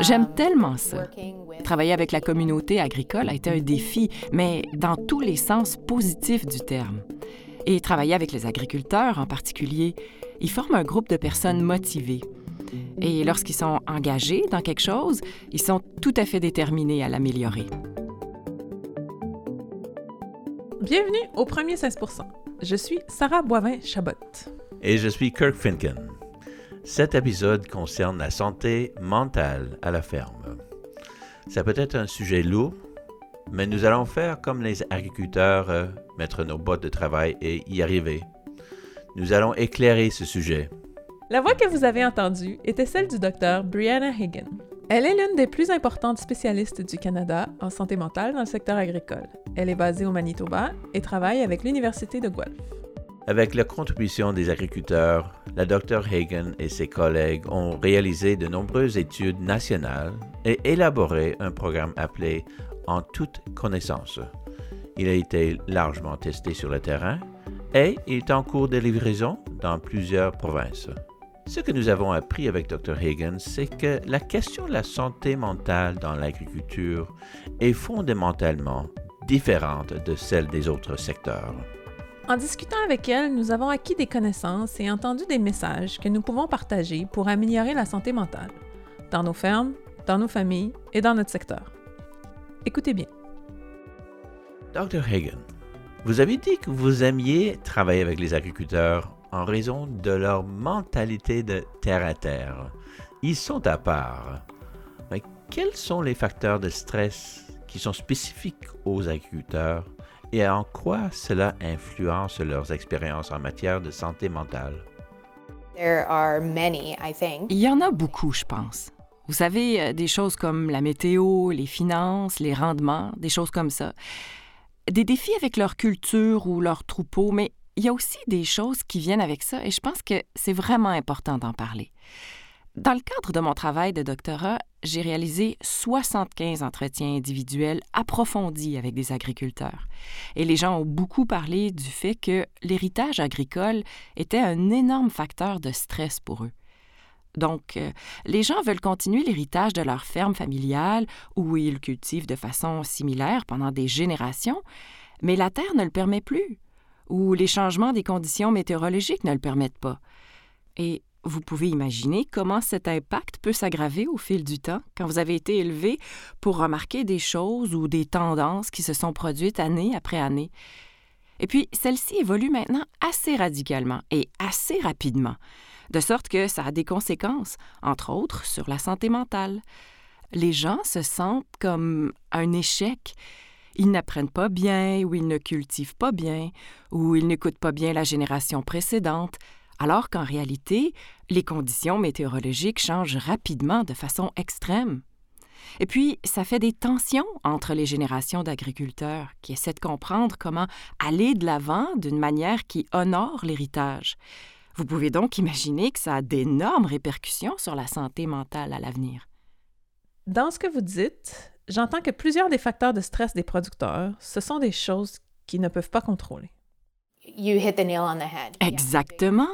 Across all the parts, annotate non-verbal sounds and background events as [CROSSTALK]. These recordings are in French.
J'aime tellement ça. Travailler avec la communauté agricole a été un défi, mais dans tous les sens positifs du terme. Et travailler avec les agriculteurs en particulier, ils forment un groupe de personnes motivées. Et lorsqu'ils sont engagés dans quelque chose, ils sont tout à fait déterminés à l'améliorer. Bienvenue au premier 16 Je suis Sarah Boivin-Chabot. Et je suis Kirk Finken. Cet épisode concerne la santé mentale à la ferme. Ça peut être un sujet lourd, mais nous allons faire comme les agriculteurs, euh, mettre nos bottes de travail et y arriver. Nous allons éclairer ce sujet. La voix que vous avez entendue était celle du docteur Brianna Hagan. Elle est l'une des plus importantes spécialistes du Canada en santé mentale dans le secteur agricole. Elle est basée au Manitoba et travaille avec l'Université de Guelph. Avec la contribution des agriculteurs, la Dr Hagen et ses collègues ont réalisé de nombreuses études nationales et élaboré un programme appelé En toute connaissance. Il a été largement testé sur le terrain et il est en cours de livraison dans plusieurs provinces. Ce que nous avons appris avec Dr Hagen, c'est que la question de la santé mentale dans l'agriculture est fondamentalement différente de celle des autres secteurs. En discutant avec elle, nous avons acquis des connaissances et entendu des messages que nous pouvons partager pour améliorer la santé mentale, dans nos fermes, dans nos familles et dans notre secteur. Écoutez bien. Dr. Hagen, vous avez dit que vous aimiez travailler avec les agriculteurs en raison de leur mentalité de terre à terre. Ils sont à part. Mais quels sont les facteurs de stress qui sont spécifiques aux agriculteurs? Et en quoi cela influence leurs expériences en matière de santé mentale? Il y en a beaucoup, je pense. Vous savez, euh, des choses comme la météo, les finances, les rendements, des choses comme ça. Des défis avec leur culture ou leur troupeau, mais il y a aussi des choses qui viennent avec ça et je pense que c'est vraiment important d'en parler. Dans le cadre de mon travail de doctorat, j'ai réalisé 75 entretiens individuels approfondis avec des agriculteurs. Et les gens ont beaucoup parlé du fait que l'héritage agricole était un énorme facteur de stress pour eux. Donc, euh, les gens veulent continuer l'héritage de leur ferme familiale où ils cultivent de façon similaire pendant des générations, mais la terre ne le permet plus, ou les changements des conditions météorologiques ne le permettent pas. Et vous pouvez imaginer comment cet impact peut s'aggraver au fil du temps quand vous avez été élevé pour remarquer des choses ou des tendances qui se sont produites année après année. Et puis, celles-ci évoluent maintenant assez radicalement et assez rapidement, de sorte que ça a des conséquences, entre autres, sur la santé mentale. Les gens se sentent comme un échec. Ils n'apprennent pas bien, ou ils ne cultivent pas bien, ou ils n'écoutent pas bien la génération précédente, alors qu'en réalité, les conditions météorologiques changent rapidement de façon extrême. Et puis, ça fait des tensions entre les générations d'agriculteurs qui essaient de comprendre comment aller de l'avant d'une manière qui honore l'héritage. Vous pouvez donc imaginer que ça a d'énormes répercussions sur la santé mentale à l'avenir. Dans ce que vous dites, j'entends que plusieurs des facteurs de stress des producteurs, ce sont des choses qu'ils ne peuvent pas contrôler. Exactement.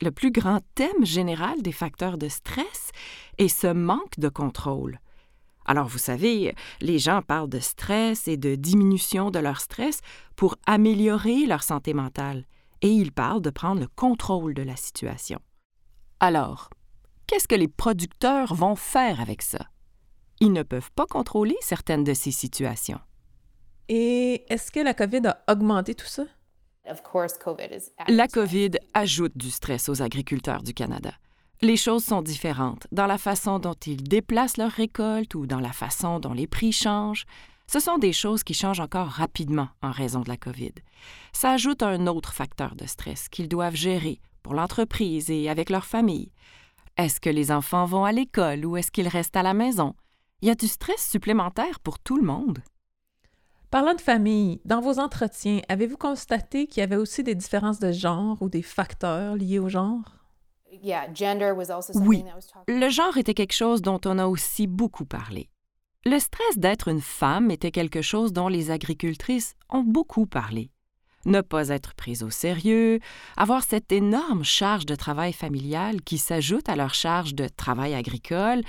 Le plus grand thème général des facteurs de stress est ce manque de contrôle. Alors, vous savez, les gens parlent de stress et de diminution de leur stress pour améliorer leur santé mentale, et ils parlent de prendre le contrôle de la situation. Alors, qu'est-ce que les producteurs vont faire avec ça? Ils ne peuvent pas contrôler certaines de ces situations. Et est-ce que la COVID a augmenté tout ça? La COVID ajoute du stress aux agriculteurs du Canada. Les choses sont différentes dans la façon dont ils déplacent leurs récoltes ou dans la façon dont les prix changent. Ce sont des choses qui changent encore rapidement en raison de la COVID. Ça ajoute un autre facteur de stress qu'ils doivent gérer pour l'entreprise et avec leur famille. Est-ce que les enfants vont à l'école ou est-ce qu'ils restent à la maison? Il y a du stress supplémentaire pour tout le monde. Parlant de famille, dans vos entretiens, avez-vous constaté qu'il y avait aussi des différences de genre ou des facteurs liés au genre? Oui, le genre était quelque chose dont on a aussi beaucoup parlé. Le stress d'être une femme était quelque chose dont les agricultrices ont beaucoup parlé. ne pas être prise au sérieux, avoir cette énorme charge de travail familial qui s'ajoute à leur charge de travail agricole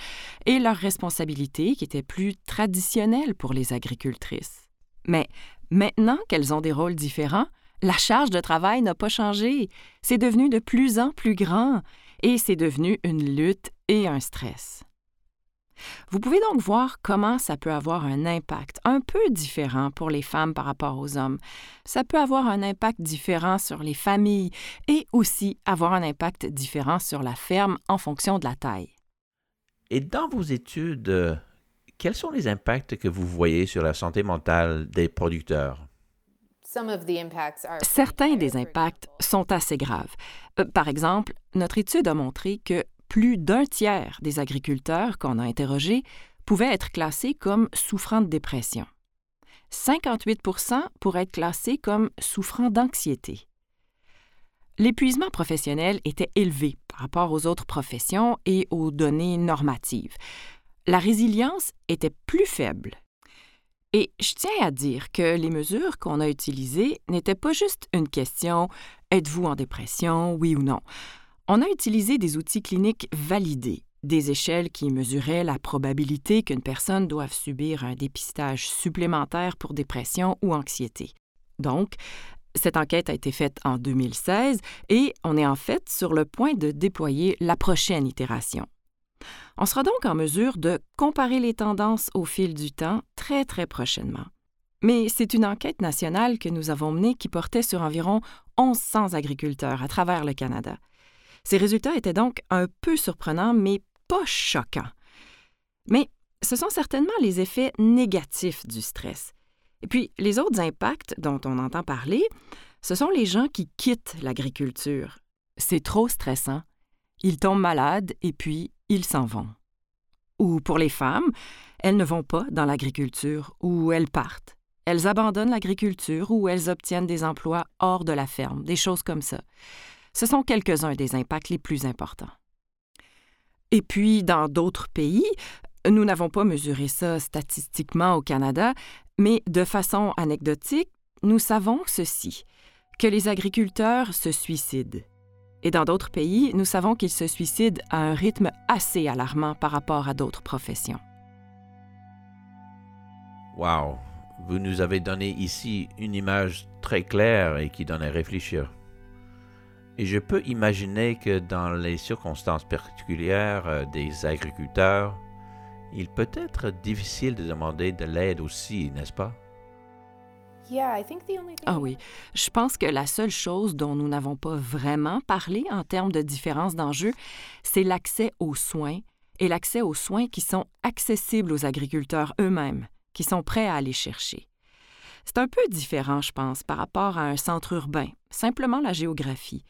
et leurs responsabilités qui étaient plus traditionnelles pour les agricultrices. Mais maintenant qu'elles ont des rôles différents, la charge de travail n'a pas changé. C'est devenu de plus en plus grand et c'est devenu une lutte et un stress. Vous pouvez donc voir comment ça peut avoir un impact un peu différent pour les femmes par rapport aux hommes. Ça peut avoir un impact différent sur les familles et aussi avoir un impact différent sur la ferme en fonction de la taille. Et dans vos études, quels sont les impacts que vous voyez sur la santé mentale des producteurs? Certains des impacts sont assez graves. Euh, par exemple, notre étude a montré que plus d'un tiers des agriculteurs qu'on a interrogés pouvaient être classés comme souffrant de dépression. 58% pourraient être classés comme souffrant d'anxiété. L'épuisement professionnel était élevé par rapport aux autres professions et aux données normatives. La résilience était plus faible et je tiens à dire que les mesures qu'on a utilisées n'étaient pas juste une question êtes-vous en dépression, oui ou non. On a utilisé des outils cliniques validés, des échelles qui mesuraient la probabilité qu'une personne doive subir un dépistage supplémentaire pour dépression ou anxiété. Donc, cette enquête a été faite en 2016 et on est en fait sur le point de déployer la prochaine itération. On sera donc en mesure de comparer les tendances au fil du temps très très prochainement. Mais c'est une enquête nationale que nous avons menée qui portait sur environ 1100 agriculteurs à travers le Canada. Ces résultats étaient donc un peu surprenants, mais pas choquants. Mais ce sont certainement les effets négatifs du stress. Et puis, les autres impacts dont on entend parler, ce sont les gens qui quittent l'agriculture. C'est trop stressant. Ils tombent malades et puis ils s'en vont. Ou pour les femmes, elles ne vont pas dans l'agriculture ou elles partent. Elles abandonnent l'agriculture ou elles obtiennent des emplois hors de la ferme, des choses comme ça. Ce sont quelques-uns des impacts les plus importants. Et puis, dans d'autres pays, nous n'avons pas mesuré ça statistiquement au Canada, mais de façon anecdotique, nous savons ceci, que les agriculteurs se suicident. Et dans d'autres pays, nous savons qu'ils se suicident à un rythme assez alarmant par rapport à d'autres professions. Wow! Vous nous avez donné ici une image très claire et qui donne à réfléchir. Et je peux imaginer que dans les circonstances particulières euh, des agriculteurs, il peut être difficile de demander de l'aide aussi, n'est-ce pas? Ah oui, je pense que la seule chose dont nous n'avons pas vraiment parlé en termes de différence d'enjeux, c'est l'accès aux soins et l'accès aux soins qui sont accessibles aux agriculteurs eux-mêmes, qui sont prêts à aller chercher. C'est un peu différent, je pense, par rapport à un centre urbain, simplement la géographie.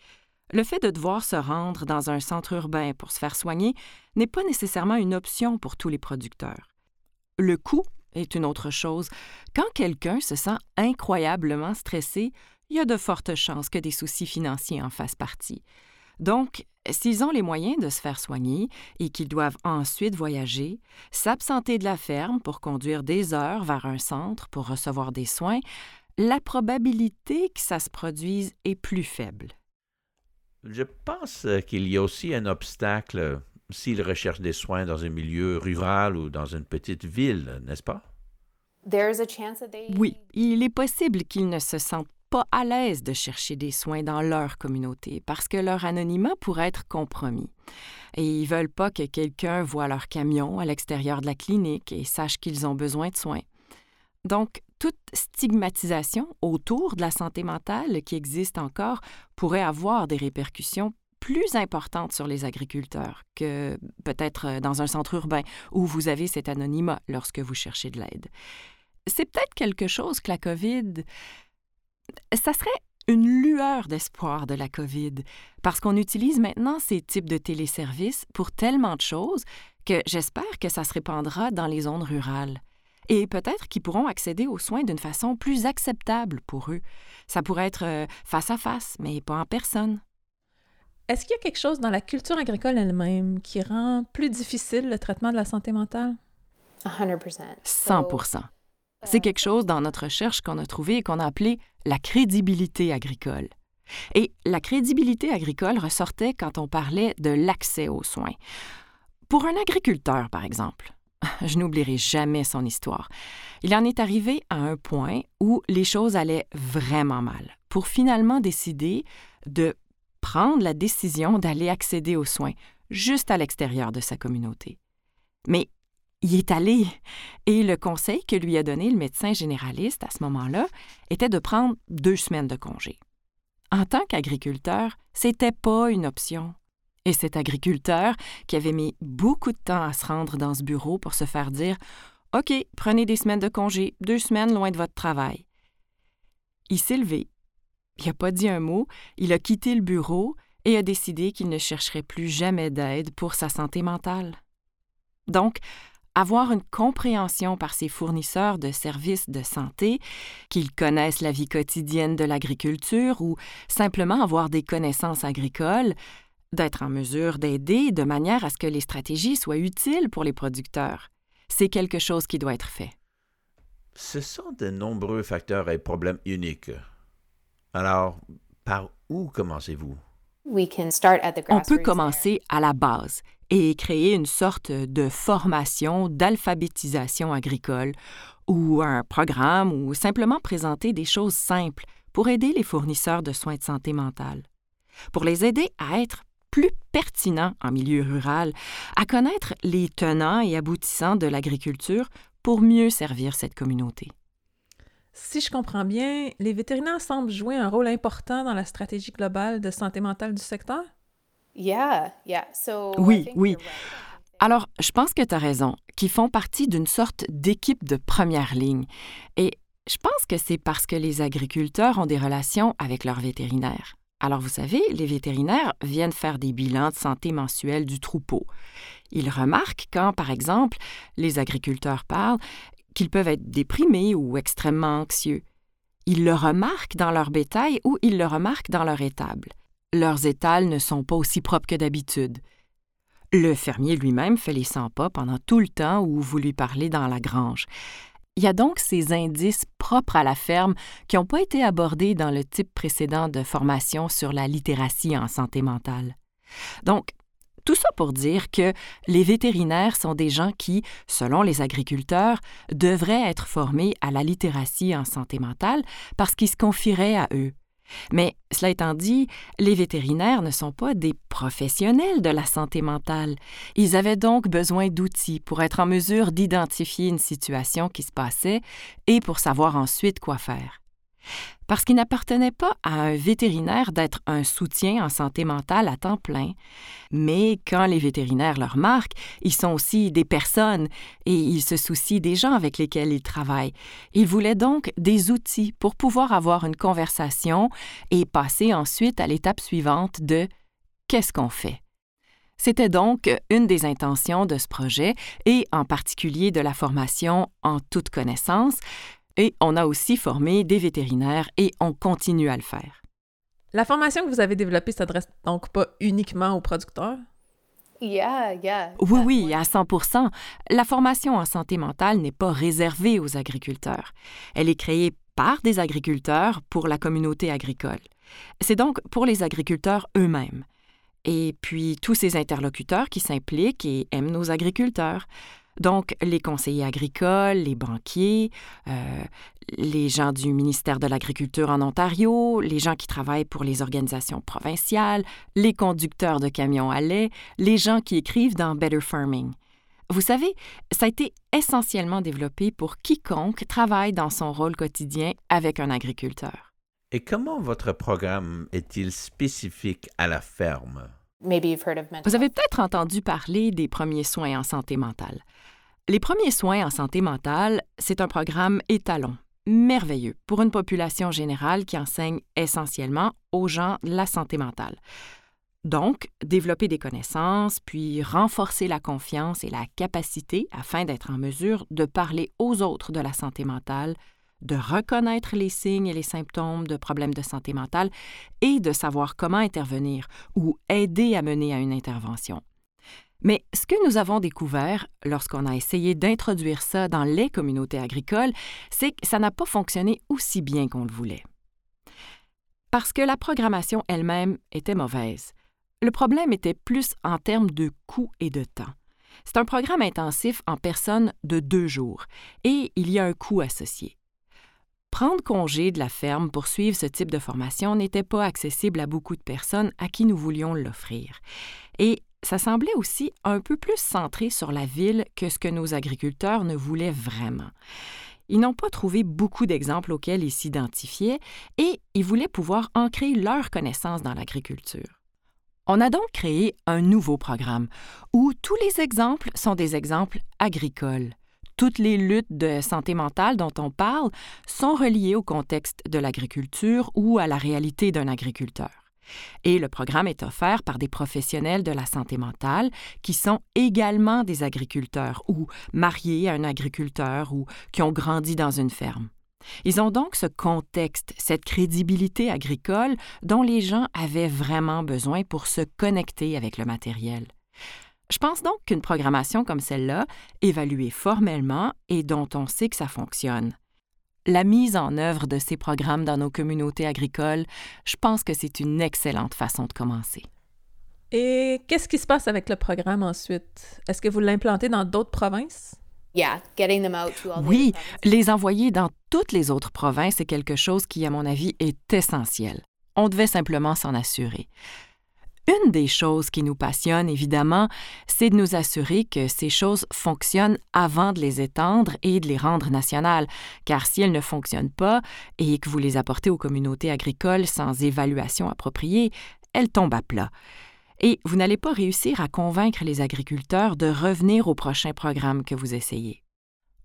Le fait de devoir se rendre dans un centre urbain pour se faire soigner n'est pas nécessairement une option pour tous les producteurs. Le coût est une autre chose. Quand quelqu'un se sent incroyablement stressé, il y a de fortes chances que des soucis financiers en fassent partie. Donc, s'ils ont les moyens de se faire soigner et qu'ils doivent ensuite voyager, s'absenter de la ferme pour conduire des heures vers un centre pour recevoir des soins, la probabilité que ça se produise est plus faible. Je pense qu'il y a aussi un obstacle s'ils recherchent des soins dans un milieu rural ou dans une petite ville, n'est-ce pas? Oui, il est possible qu'ils ne se sentent pas à l'aise de chercher des soins dans leur communauté parce que leur anonymat pourrait être compromis. Et ils veulent pas que quelqu'un voie leur camion à l'extérieur de la clinique et sache qu'ils ont besoin de soins. Donc, toute stigmatisation autour de la santé mentale qui existe encore pourrait avoir des répercussions plus importante sur les agriculteurs que peut-être euh, dans un centre urbain où vous avez cet anonymat lorsque vous cherchez de l'aide. C'est peut-être quelque chose que la COVID... Ça serait une lueur d'espoir de la COVID, parce qu'on utilise maintenant ces types de téléservices pour tellement de choses que j'espère que ça se répandra dans les zones rurales. Et peut-être qu'ils pourront accéder aux soins d'une façon plus acceptable pour eux. Ça pourrait être euh, face à face, mais pas en personne. Est-ce qu'il y a quelque chose dans la culture agricole elle-même qui rend plus difficile le traitement de la santé mentale? 100% C'est quelque chose dans notre recherche qu'on a trouvé et qu'on a appelé la crédibilité agricole. Et la crédibilité agricole ressortait quand on parlait de l'accès aux soins. Pour un agriculteur, par exemple, [LAUGHS] je n'oublierai jamais son histoire. Il en est arrivé à un point où les choses allaient vraiment mal, pour finalement décider de prendre la décision d'aller accéder aux soins juste à l'extérieur de sa communauté. Mais y est allé, et le conseil que lui a donné le médecin généraliste à ce moment-là était de prendre deux semaines de congé. En tant qu'agriculteur, c'était pas une option. Et cet agriculteur, qui avait mis beaucoup de temps à se rendre dans ce bureau pour se faire dire OK, prenez des semaines de congé, deux semaines loin de votre travail. Il s'est levé. Il n'a pas dit un mot, il a quitté le bureau et a décidé qu'il ne chercherait plus jamais d'aide pour sa santé mentale. Donc, avoir une compréhension par ses fournisseurs de services de santé, qu'ils connaissent la vie quotidienne de l'agriculture ou simplement avoir des connaissances agricoles, d'être en mesure d'aider de manière à ce que les stratégies soient utiles pour les producteurs. C'est quelque chose qui doit être fait. Ce sont de nombreux facteurs et problèmes uniques. Alors, par où commencez-vous? On peut commencer à la base et créer une sorte de formation d'alphabétisation agricole ou un programme ou simplement présenter des choses simples pour aider les fournisseurs de soins de santé mentale, pour les aider à être plus pertinents en milieu rural, à connaître les tenants et aboutissants de l'agriculture pour mieux servir cette communauté. Si je comprends bien, les vétérinaires semblent jouer un rôle important dans la stratégie globale de santé mentale du secteur? Oui, oui. Alors, je pense que tu as raison, qu'ils font partie d'une sorte d'équipe de première ligne. Et je pense que c'est parce que les agriculteurs ont des relations avec leurs vétérinaires. Alors, vous savez, les vétérinaires viennent faire des bilans de santé mensuels du troupeau. Ils remarquent quand, par exemple, les agriculteurs parlent qu'ils peuvent être déprimés ou extrêmement anxieux. Ils le remarquent dans leur bétail ou ils le remarquent dans leur étable. Leurs étals ne sont pas aussi propres que d'habitude. Le fermier lui-même fait les 100 pas pendant tout le temps où vous lui parlez dans la grange. Il y a donc ces indices propres à la ferme qui n'ont pas été abordés dans le type précédent de formation sur la littératie en santé mentale. Donc, tout ça pour dire que les vétérinaires sont des gens qui, selon les agriculteurs, devraient être formés à la littératie en santé mentale parce qu'ils se confieraient à eux. Mais cela étant dit, les vétérinaires ne sont pas des professionnels de la santé mentale. Ils avaient donc besoin d'outils pour être en mesure d'identifier une situation qui se passait et pour savoir ensuite quoi faire parce qu'il n'appartenait pas à un vétérinaire d'être un soutien en santé mentale à temps plein. Mais quand les vétérinaires leur marquent, ils sont aussi des personnes et ils se soucient des gens avec lesquels ils travaillent. Ils voulaient donc des outils pour pouvoir avoir une conversation et passer ensuite à l'étape suivante de qu'est-ce qu'on fait. C'était donc une des intentions de ce projet et en particulier de la formation en toute connaissance, et on a aussi formé des vétérinaires et on continue à le faire. La formation que vous avez développée s'adresse donc pas uniquement aux producteurs? Oui, oui, à 100% La formation en santé mentale n'est pas réservée aux agriculteurs. Elle est créée par des agriculteurs pour la communauté agricole. C'est donc pour les agriculteurs eux-mêmes. Et puis tous ces interlocuteurs qui s'impliquent et aiment nos agriculteurs. Donc, les conseillers agricoles, les banquiers, euh, les gens du ministère de l'Agriculture en Ontario, les gens qui travaillent pour les organisations provinciales, les conducteurs de camions à lait, les gens qui écrivent dans Better Farming. Vous savez, ça a été essentiellement développé pour quiconque travaille dans son rôle quotidien avec un agriculteur. Et comment votre programme est-il spécifique à la ferme? Vous avez peut-être entendu parler des premiers soins en santé mentale. Les premiers soins en santé mentale, c'est un programme étalon, merveilleux pour une population générale qui enseigne essentiellement aux gens la santé mentale. Donc, développer des connaissances, puis renforcer la confiance et la capacité afin d'être en mesure de parler aux autres de la santé mentale, de reconnaître les signes et les symptômes de problèmes de santé mentale et de savoir comment intervenir ou aider à mener à une intervention. Mais ce que nous avons découvert lorsqu'on a essayé d'introduire ça dans les communautés agricoles, c'est que ça n'a pas fonctionné aussi bien qu'on le voulait. Parce que la programmation elle-même était mauvaise. Le problème était plus en termes de coût et de temps. C'est un programme intensif en personne de deux jours et il y a un coût associé. Prendre congé de la ferme pour suivre ce type de formation n'était pas accessible à beaucoup de personnes à qui nous voulions l'offrir. Et ça semblait aussi un peu plus centré sur la ville que ce que nos agriculteurs ne voulaient vraiment. Ils n'ont pas trouvé beaucoup d'exemples auxquels ils s'identifiaient et ils voulaient pouvoir ancrer leur connaissance dans l'agriculture. On a donc créé un nouveau programme où tous les exemples sont des exemples agricoles. Toutes les luttes de santé mentale dont on parle sont reliées au contexte de l'agriculture ou à la réalité d'un agriculteur. Et le programme est offert par des professionnels de la santé mentale qui sont également des agriculteurs ou mariés à un agriculteur ou qui ont grandi dans une ferme. Ils ont donc ce contexte, cette crédibilité agricole dont les gens avaient vraiment besoin pour se connecter avec le matériel. Je pense donc qu'une programmation comme celle-là, évaluée formellement et dont on sait que ça fonctionne, la mise en œuvre de ces programmes dans nos communautés agricoles, je pense que c'est une excellente façon de commencer. Et qu'est-ce qui se passe avec le programme ensuite? Est-ce que vous l'implantez dans d'autres provinces? Oui, les envoyer dans toutes les autres provinces est quelque chose qui, à mon avis, est essentiel. On devait simplement s'en assurer. Une des choses qui nous passionne, évidemment, c'est de nous assurer que ces choses fonctionnent avant de les étendre et de les rendre nationales, car si elles ne fonctionnent pas et que vous les apportez aux communautés agricoles sans évaluation appropriée, elles tombent à plat. Et vous n'allez pas réussir à convaincre les agriculteurs de revenir au prochain programme que vous essayez.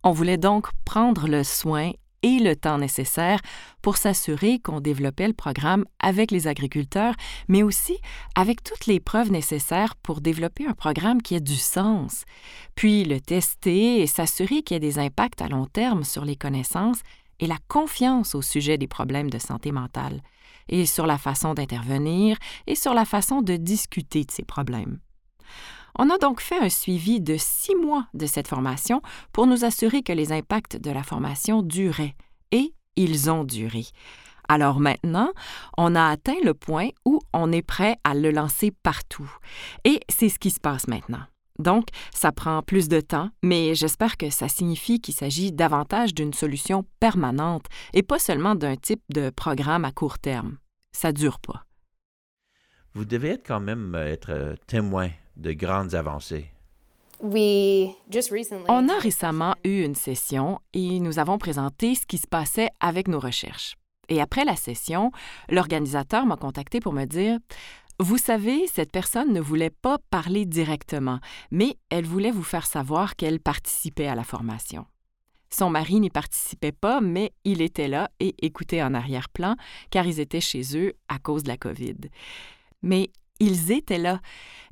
On voulait donc prendre le soin et le temps nécessaire pour s'assurer qu'on développait le programme avec les agriculteurs, mais aussi avec toutes les preuves nécessaires pour développer un programme qui ait du sens, puis le tester et s'assurer qu'il y ait des impacts à long terme sur les connaissances et la confiance au sujet des problèmes de santé mentale, et sur la façon d'intervenir et sur la façon de discuter de ces problèmes. On a donc fait un suivi de six mois de cette formation pour nous assurer que les impacts de la formation duraient. Et ils ont duré. Alors maintenant, on a atteint le point où on est prêt à le lancer partout. Et c'est ce qui se passe maintenant. Donc, ça prend plus de temps, mais j'espère que ça signifie qu'il s'agit davantage d'une solution permanente et pas seulement d'un type de programme à court terme. Ça dure pas. Vous devez être quand même euh, être euh, témoin de grandes avancées. On a récemment eu une session et nous avons présenté ce qui se passait avec nos recherches. Et après la session, l'organisateur m'a contacté pour me dire Vous savez, cette personne ne voulait pas parler directement, mais elle voulait vous faire savoir qu'elle participait à la formation. Son mari n'y participait pas, mais il était là et écoutait en arrière-plan, car ils étaient chez eux à cause de la COVID. Mais ils étaient là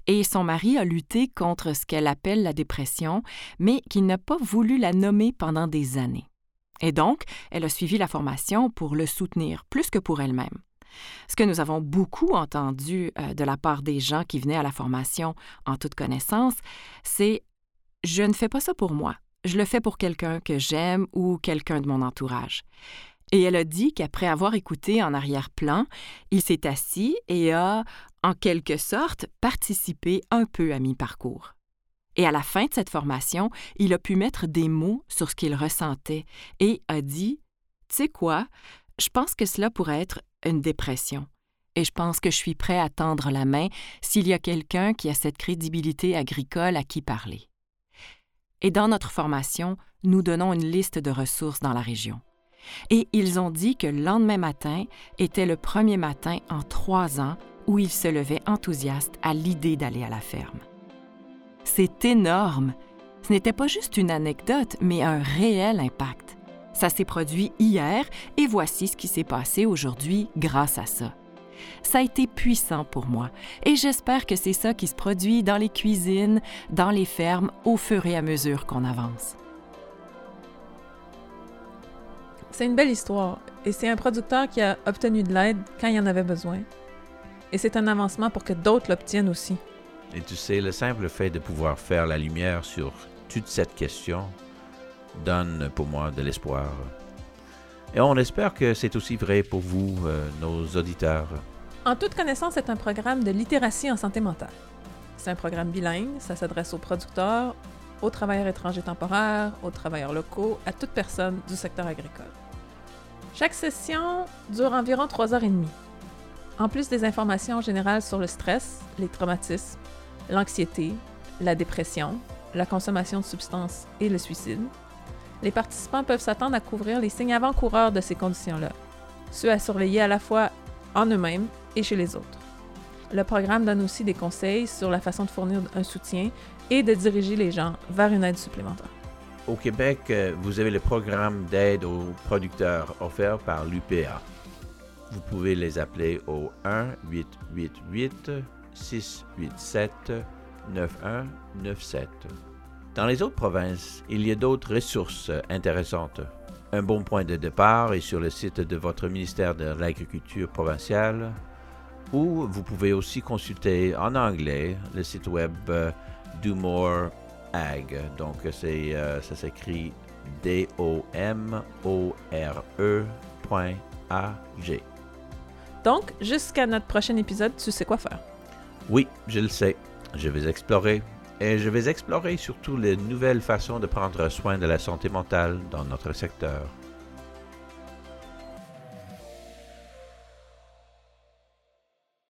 et son mari a lutté contre ce qu'elle appelle la dépression, mais qu'il n'a pas voulu la nommer pendant des années. Et donc, elle a suivi la formation pour le soutenir, plus que pour elle-même. Ce que nous avons beaucoup entendu euh, de la part des gens qui venaient à la formation en toute connaissance, c'est Je ne fais pas ça pour moi, je le fais pour quelqu'un que j'aime ou quelqu'un de mon entourage. Et elle a dit qu'après avoir écouté en arrière-plan, il s'est assis et a, en quelque sorte, participé un peu à mi-parcours. Et à la fin de cette formation, il a pu mettre des mots sur ce qu'il ressentait et a dit Tu sais quoi, je pense que cela pourrait être une dépression. Et je pense que je suis prêt à tendre la main s'il y a quelqu'un qui a cette crédibilité agricole à qui parler. Et dans notre formation, nous donnons une liste de ressources dans la région. Et ils ont dit que le lendemain matin était le premier matin en trois ans où ils se levaient enthousiastes à l'idée d'aller à la ferme. C'est énorme. Ce n'était pas juste une anecdote, mais un réel impact. Ça s'est produit hier et voici ce qui s'est passé aujourd'hui grâce à ça. Ça a été puissant pour moi et j'espère que c'est ça qui se produit dans les cuisines, dans les fermes au fur et à mesure qu'on avance. C'est une belle histoire, et c'est un producteur qui a obtenu de l'aide quand il en avait besoin. Et c'est un avancement pour que d'autres l'obtiennent aussi. Et tu sais, le simple fait de pouvoir faire la lumière sur toute cette question donne pour moi de l'espoir. Et on espère que c'est aussi vrai pour vous, euh, nos auditeurs. En toute connaissance est un programme de littératie en santé mentale. C'est un programme bilingue, ça s'adresse aux producteurs, aux travailleurs étrangers temporaires, aux travailleurs locaux, à toute personne du secteur agricole. Chaque session dure environ trois heures et demie. En plus des informations générales sur le stress, les traumatismes, l'anxiété, la dépression, la consommation de substances et le suicide, les participants peuvent s'attendre à couvrir les signes avant-coureurs de ces conditions-là, ceux à surveiller à la fois en eux-mêmes et chez les autres. Le programme donne aussi des conseils sur la façon de fournir un soutien et de diriger les gens vers une aide supplémentaire. Au Québec, euh, vous avez le programme d'aide aux producteurs offert par l'UPA. Vous pouvez les appeler au 1-888-687-9197. Dans les autres provinces, il y a d'autres ressources intéressantes. Un bon point de départ est sur le site de votre ministère de l'Agriculture provinciale, ou vous pouvez aussi consulter en anglais le site web euh, Do More Donc, c'est, euh, ça s'écrit D-O-M-O-R-E.A-G. Donc, jusqu'à notre prochain épisode, tu sais quoi faire. Oui, je le sais. Je vais explorer. Et je vais explorer surtout les nouvelles façons de prendre soin de la santé mentale dans notre secteur.